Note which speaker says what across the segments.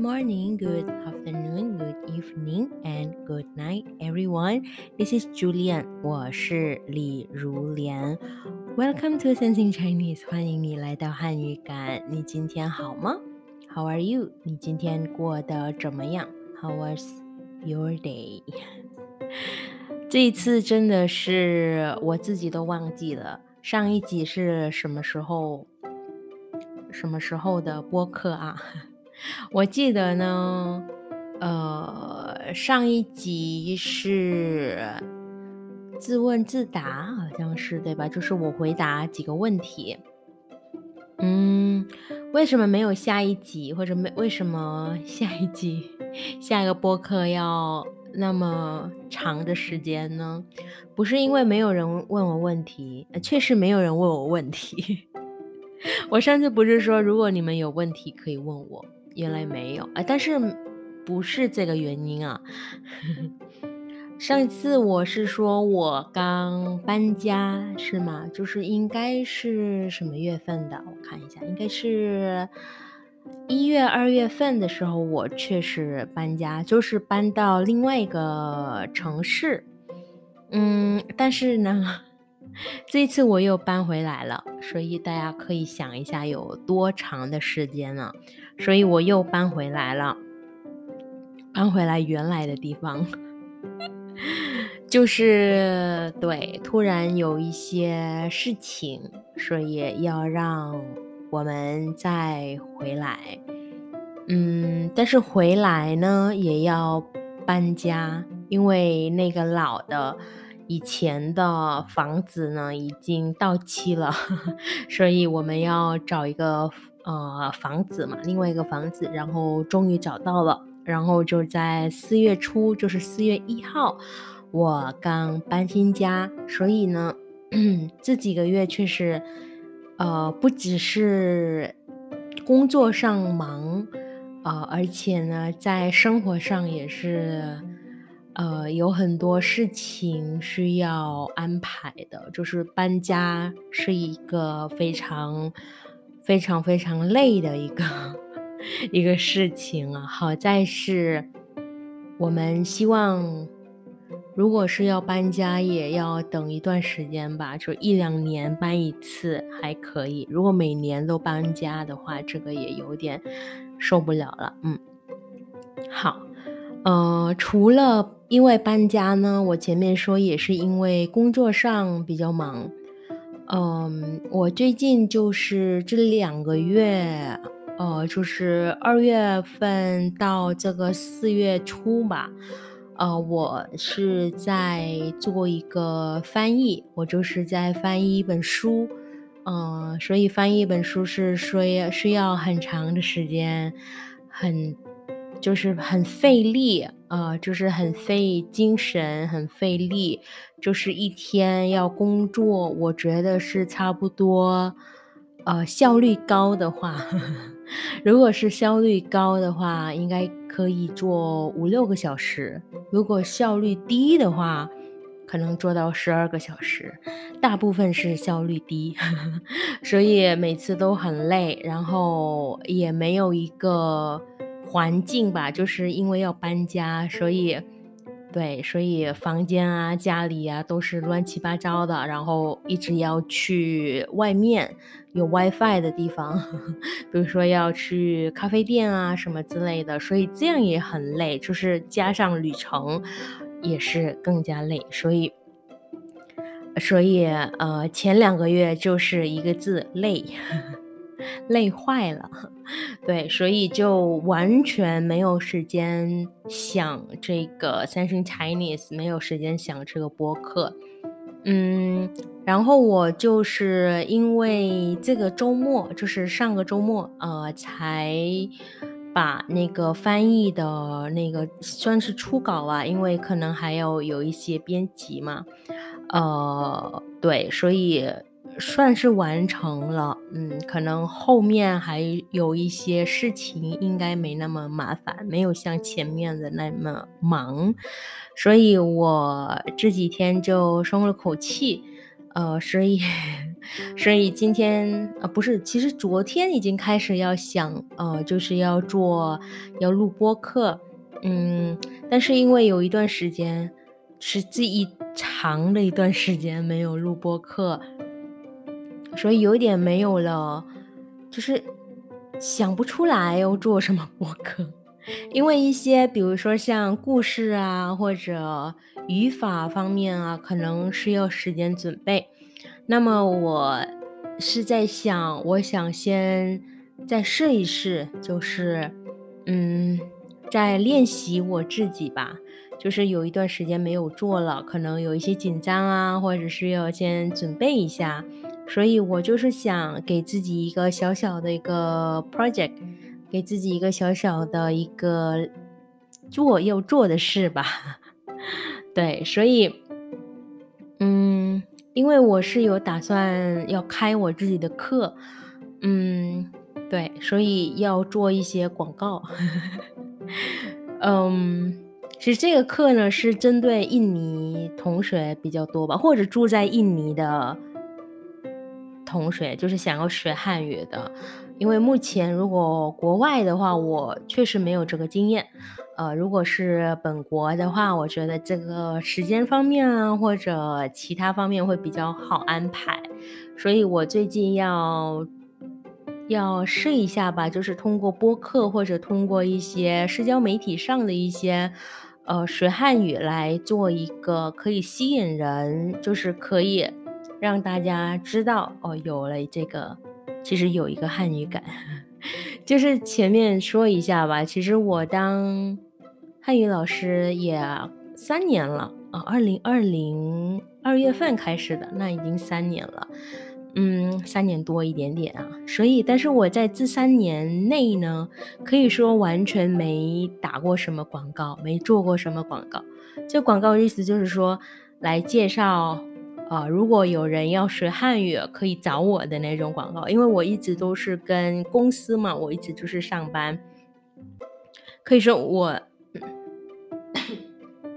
Speaker 1: morning, good afternoon, good evening, and good night, everyone. This is Julian. 我是李如莲。Welcome to Sensing Chinese. 欢迎你来到汉语感。你今天好吗？How are you? 你今天过得怎么样？How was your day? 这一次真的是我自己都忘记了，上一集是什么时候？什么时候的播客啊？ 我记得呢，呃，上一集是自问自答，好像是对吧？就是我回答几个问题。嗯，为什么没有下一集，或者没为什么下一集下一个播客要那么长的时间呢？不是因为没有人问我问题，确实没有人问我问题。我上次不是说，如果你们有问题可以问我。原来没有啊，但是不是这个原因啊。上一次我是说我刚搬家是吗？就是应该是什么月份的？我看一下，应该是一月、二月份的时候，我确实搬家，就是搬到另外一个城市。嗯，但是呢，这次我又搬回来了，所以大家可以想一下有多长的时间呢？所以我又搬回来了，搬回来原来的地方，就是对，突然有一些事情，所以要让我们再回来。嗯，但是回来呢也要搬家，因为那个老的以前的房子呢已经到期了，所以我们要找一个。呃，房子嘛，另外一个房子，然后终于找到了，然后就在四月初，就是四月一号，我刚搬新家，所以呢，这几个月确实，呃，不只是工作上忙，呃，而且呢，在生活上也是，呃，有很多事情需要安排的，就是搬家是一个非常。非常非常累的一个 一个事情啊！好在是，我们希望，如果是要搬家，也要等一段时间吧，就一两年搬一次还可以。如果每年都搬家的话，这个也有点受不了了。嗯，好，呃，除了因为搬家呢，我前面说也是因为工作上比较忙。嗯，我最近就是这两个月，呃，就是二月份到这个四月初吧，呃，我是在做一个翻译，我就是在翻译一本书，嗯，所以翻译一本书是需需要很长的时间，很。就是很费力，呃，就是很费精神，很费力，就是一天要工作，我觉得是差不多，呃，效率高的话，如果是效率高的话，应该可以做五六个小时；如果效率低的话，可能做到十二个小时。大部分是效率低，所以每次都很累，然后也没有一个。环境吧，就是因为要搬家，所以，对，所以房间啊、家里啊都是乱七八糟的，然后一直要去外面有 WiFi 的地方，比如说要去咖啡店啊什么之类的，所以这样也很累，就是加上旅程也是更加累，所以，所以呃，前两个月就是一个字累。累坏了，对，所以就完全没有时间想这个三星 Chinese，没有时间想这个播客，嗯，然后我就是因为这个周末，就是上个周末，呃，才把那个翻译的那个算是初稿啊，因为可能还要有一些编辑嘛，呃，对，所以。算是完成了，嗯，可能后面还有一些事情，应该没那么麻烦，没有像前面的那么忙，所以我这几天就松了口气，呃，所以 所以今天啊，不是，其实昨天已经开始要想，呃，就是要做，要录播课，嗯，但是因为有一段时间是这一长的一段时间没有录播课，所以有点没有了，就是想不出来要做什么播客，因为一些比如说像故事啊或者语法方面啊，可能是要时间准备。那么我是在想，我想先再试一试，就是，嗯，在练习我自己吧。就是有一段时间没有做了，可能有一些紧张啊，或者是要先准备一下。所以我就是想给自己一个小小的一个 project，给自己一个小小的一个做要做的事吧。对，所以，嗯。因为我是有打算要开我自己的课，嗯，对，所以要做一些广告。嗯，其实这个课呢是针对印尼同学比较多吧，或者住在印尼的同学，就是想要学汉语的。因为目前如果国外的话，我确实没有这个经验。呃，如果是本国的话，我觉得这个时间方面啊，或者其他方面会比较好安排，所以我最近要要试一下吧，就是通过播客或者通过一些社交媒体上的一些呃学汉语来做一个可以吸引人，就是可以让大家知道哦，有了这个其实有一个汉语感，就是前面说一下吧，其实我当。汉语老师也三年了啊，二零二零二月份开始的，那已经三年了，嗯，三年多一点点啊。所以，但是我在这三年内呢，可以说完全没打过什么广告，没做过什么广告。这广告意思就是说，来介绍啊，如果有人要学汉语，可以找我的那种广告。因为我一直都是跟公司嘛，我一直就是上班，可以说我。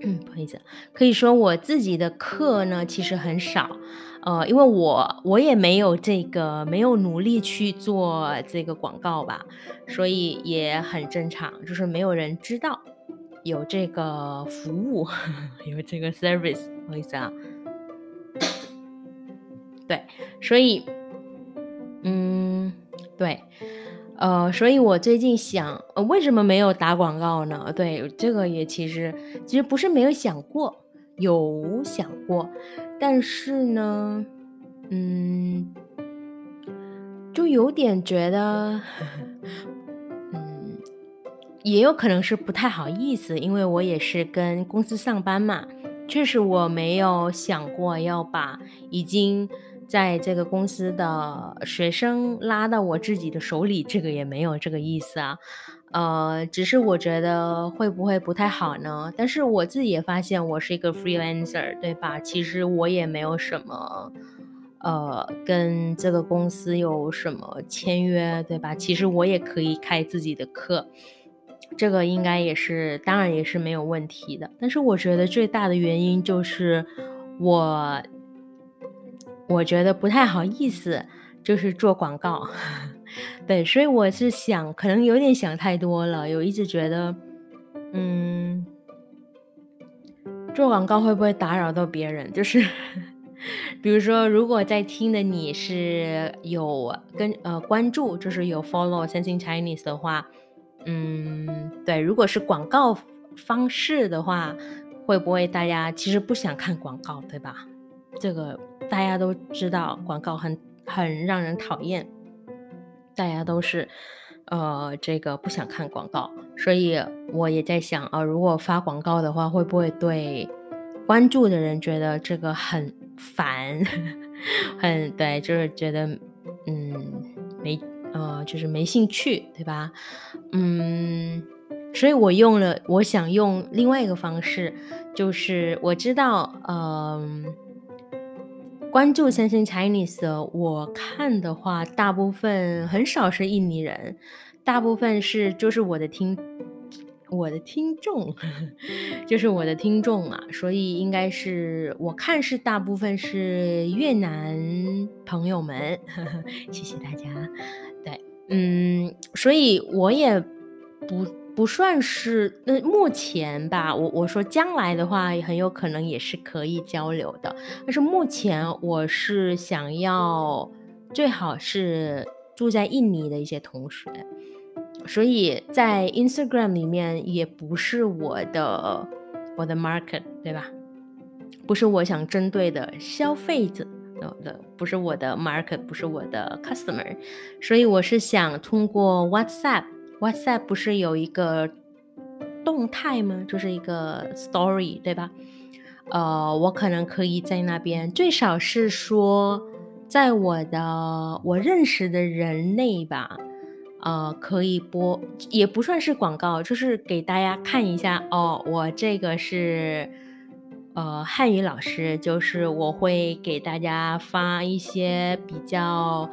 Speaker 1: 嗯，不好意思，可以说我自己的课呢其实很少，呃，因为我我也没有这个没有努力去做这个广告吧，所以也很正常，就是没有人知道有这个服务，有这个 service，不好意思啊，对，所以，嗯，对。呃，所以我最近想，呃，为什么没有打广告呢？对，这个也其实其实不是没有想过，有想过，但是呢，嗯，就有点觉得，嗯，也有可能是不太好意思，因为我也是跟公司上班嘛，确实我没有想过要把已经。在这个公司的学生拉到我自己的手里，这个也没有这个意思啊，呃，只是我觉得会不会不太好呢？但是我自己也发现我是一个 freelancer，对吧？其实我也没有什么，呃，跟这个公司有什么签约，对吧？其实我也可以开自己的课，这个应该也是，当然也是没有问题的。但是我觉得最大的原因就是我。我觉得不太好意思，就是做广告，对，所以我是想，可能有点想太多了，有一直觉得，嗯，做广告会不会打扰到别人？就是，比如说，如果在听的你是有跟呃关注，就是有 follow Sensing Chinese 的话，嗯，对，如果是广告方式的话，会不会大家其实不想看广告，对吧？这个。大家都知道广告很很让人讨厌，大家都是呃这个不想看广告，所以我也在想啊，如果发广告的话，会不会对关注的人觉得这个很烦，很对，就是觉得嗯没呃就是没兴趣，对吧？嗯，所以我用了，我想用另外一个方式，就是我知道嗯。关注三星 Chinese，我看的话，大部分很少是印尼人，大部分是就是我的听，我的听众，就是我的听众嘛，所以应该是我看是大部分是越南朋友们，谢谢大家。对，嗯，所以我也不不算是，那目前吧，我我说将来的话，很有可能也是可以交流的，但是目前我是想要最好是住在印尼的一些同学。所以在 Instagram 里面也不是我的我的 market，对吧？不是我想针对的消费者的，不是我的 market，不是我的 customer。所以我是想通过 WhatsApp WhatsApp 不是有一个动态吗？就是一个 story，对吧？呃，我可能可以在那边，最少是说在我的我认识的人内吧。呃，可以播，也不算是广告，就是给大家看一下哦。我这个是呃汉语老师，就是我会给大家发一些比较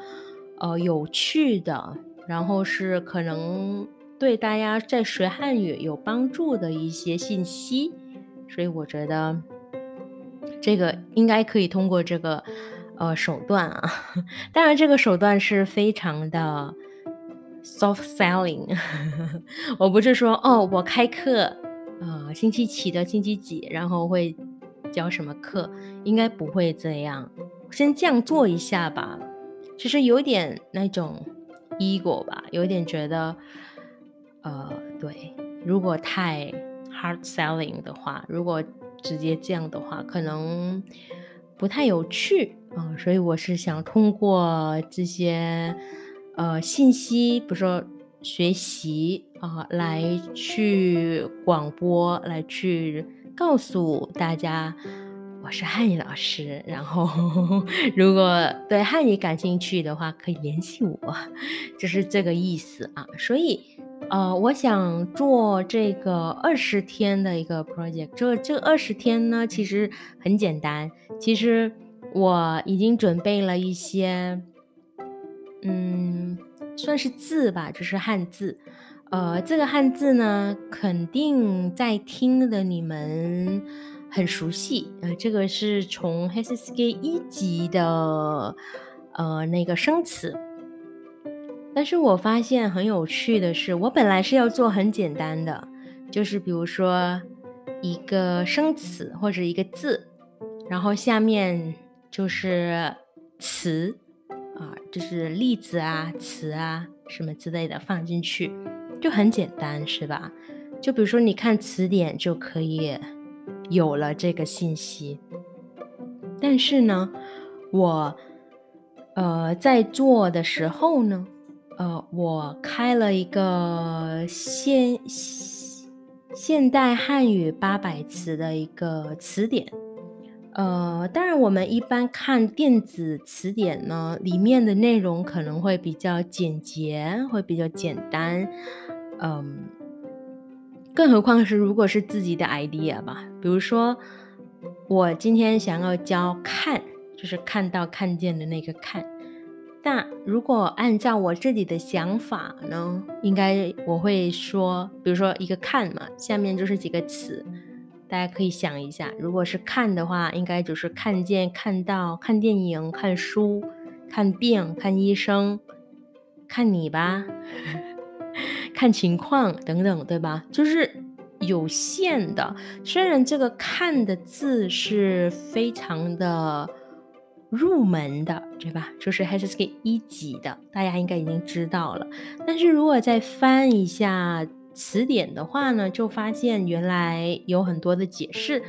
Speaker 1: 呃有趣的，然后是可能对大家在学汉语有帮助的一些信息。所以我觉得这个应该可以通过这个呃手段啊，当然这个手段是非常的。Soft selling，我不是说哦，我开课，呃，星期几的星期几，然后会教什么课，应该不会这样，先这样做一下吧。其实有点那种 ego 吧，有一点觉得，呃，对，如果太 hard selling 的话，如果直接这样的话，可能不太有趣啊。所以我是想通过这些。呃，信息，比如说学习啊，来去广播，来去告诉大家，我是汉语老师。然后，如果对汉语感兴趣的话，可以联系我，就是这个意思啊。所以，呃，我想做这个二十天的一个 project。这这二十天呢，其实很简单。其实我已经准备了一些。嗯，算是字吧，就是汉字。呃，这个汉字呢，肯定在听的你们很熟悉。呃，这个是从 HSK 一级的呃那个生词。但是我发现很有趣的是，我本来是要做很简单的，就是比如说一个生词或者一个字，然后下面就是词。啊，就是例子啊、词啊什么之类的放进去，就很简单，是吧？就比如说你看词典就可以有了这个信息。但是呢，我呃在做的时候呢，呃，我开了一个现现代汉语八百词的一个词典。呃，当然，我们一般看电子词典呢，里面的内容可能会比较简洁，会比较简单。嗯，更何况是如果是自己的 idea 吧，比如说我今天想要教看，就是看到看见的那个看。但如果按照我自己的想法呢，应该我会说，比如说一个看嘛，下面就是几个词。大家可以想一下，如果是看的话，应该就是看见、看到、看电影、看书、看病、看医生、看你吧、看情况等等，对吧？就是有限的。虽然这个“看”的字是非常的入门的，对吧？就是 HSK 一级的，大家应该已经知道了。但是如果再翻一下，词典的话呢，就发现原来有很多的解释，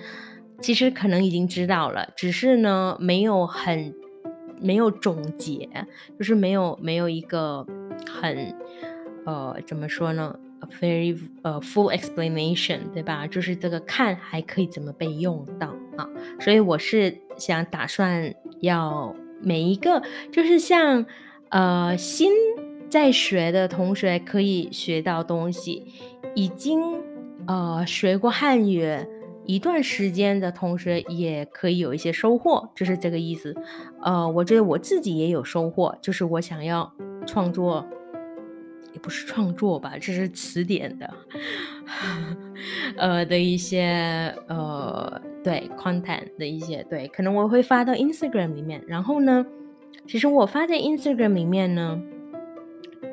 Speaker 1: 其实可能已经知道了，只是呢没有很没有总结，就是没有没有一个很呃怎么说呢？A，very 呃 full explanation，对吧？就是这个看还可以怎么被用到啊？所以我是想打算要每一个就是像呃新。在学的同学可以学到东西，已经呃学过汉语一段时间的同学也可以有一些收获，就是这个意思。呃，我觉得我自己也有收获，就是我想要创作也不是创作吧，这是词典的，呃的一些呃对 content 的一些对，可能我会发到 Instagram 里面。然后呢，其实我发在 Instagram 里面呢，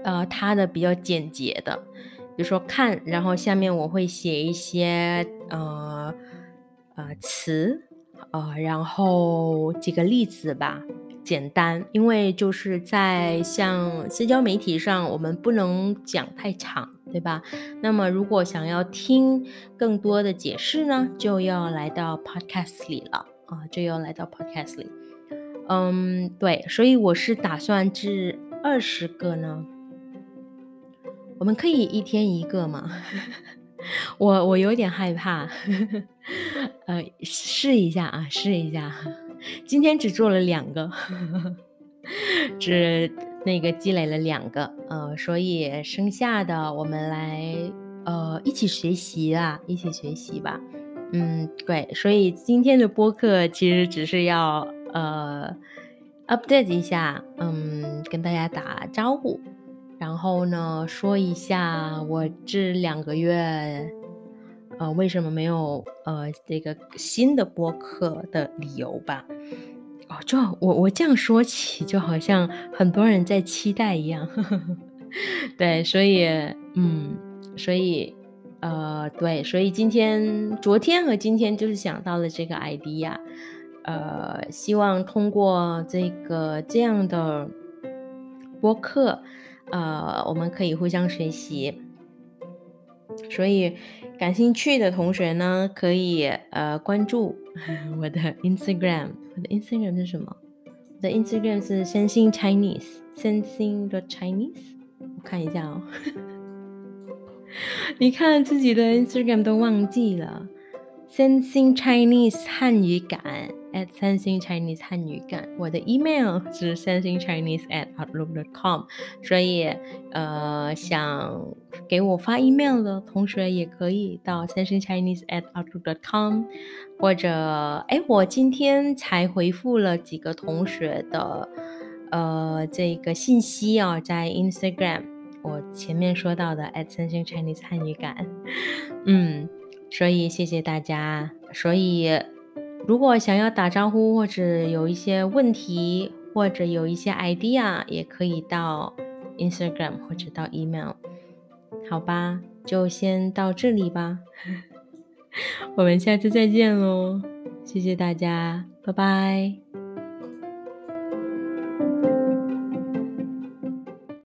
Speaker 1: 呃，它的比较简洁的，比如说看，然后下面我会写一些呃呃词，呃，然后几个例子吧。简单，因为就是在像社交媒体上，我们不能讲太长，对吧？那么如果想要听更多的解释呢，就要来到 Podcast 里了啊，就要来到 Podcast 里。嗯，对，所以我是打算制二十个呢。我们可以一天一个吗？我我有点害怕，呃，试一下啊，试一下。今天只做了两个，只那个积累了两个，呃，所以剩下的我们来呃一起学习啊，一起学习吧。嗯，对，所以今天的播客其实只是要呃 update 一下，嗯，跟大家打招呼，然后呢说一下我这两个月。呃，为什么没有呃这个新的播客的理由吧？哦，就我我这样说起，就好像很多人在期待一样。对，所以嗯，所以呃，对，所以今天、昨天和今天就是想到了这个 idea，呃，希望通过这个这样的播客，呃，我们可以互相学习。所以，感兴趣的同学呢，可以呃关注我的 Instagram。我的 Instagram 是什么？我的 Instagram 是 Sensing Chinese，Sensing the Chinese。我看一下哦。你看自己的 Instagram 都忘记了，Sensing Chinese 汉语感。At sensing Chinese 汉语感，我的 email 是 sensing Chinese at outlook.com，所以呃想给我发 email 的同学也可以到 sensing Chinese at outlook.com，或者哎我今天才回复了几个同学的呃这个信息啊，在 Instagram 我前面说到的 at sensing Chinese 汉语感，嗯，所以谢谢大家，所以。如果想要打招呼，或者有一些问题，或者有一些 idea，也可以到 Instagram 或者到 email。好吧，就先到这里吧，我们下次再见喽，谢谢大家，拜拜。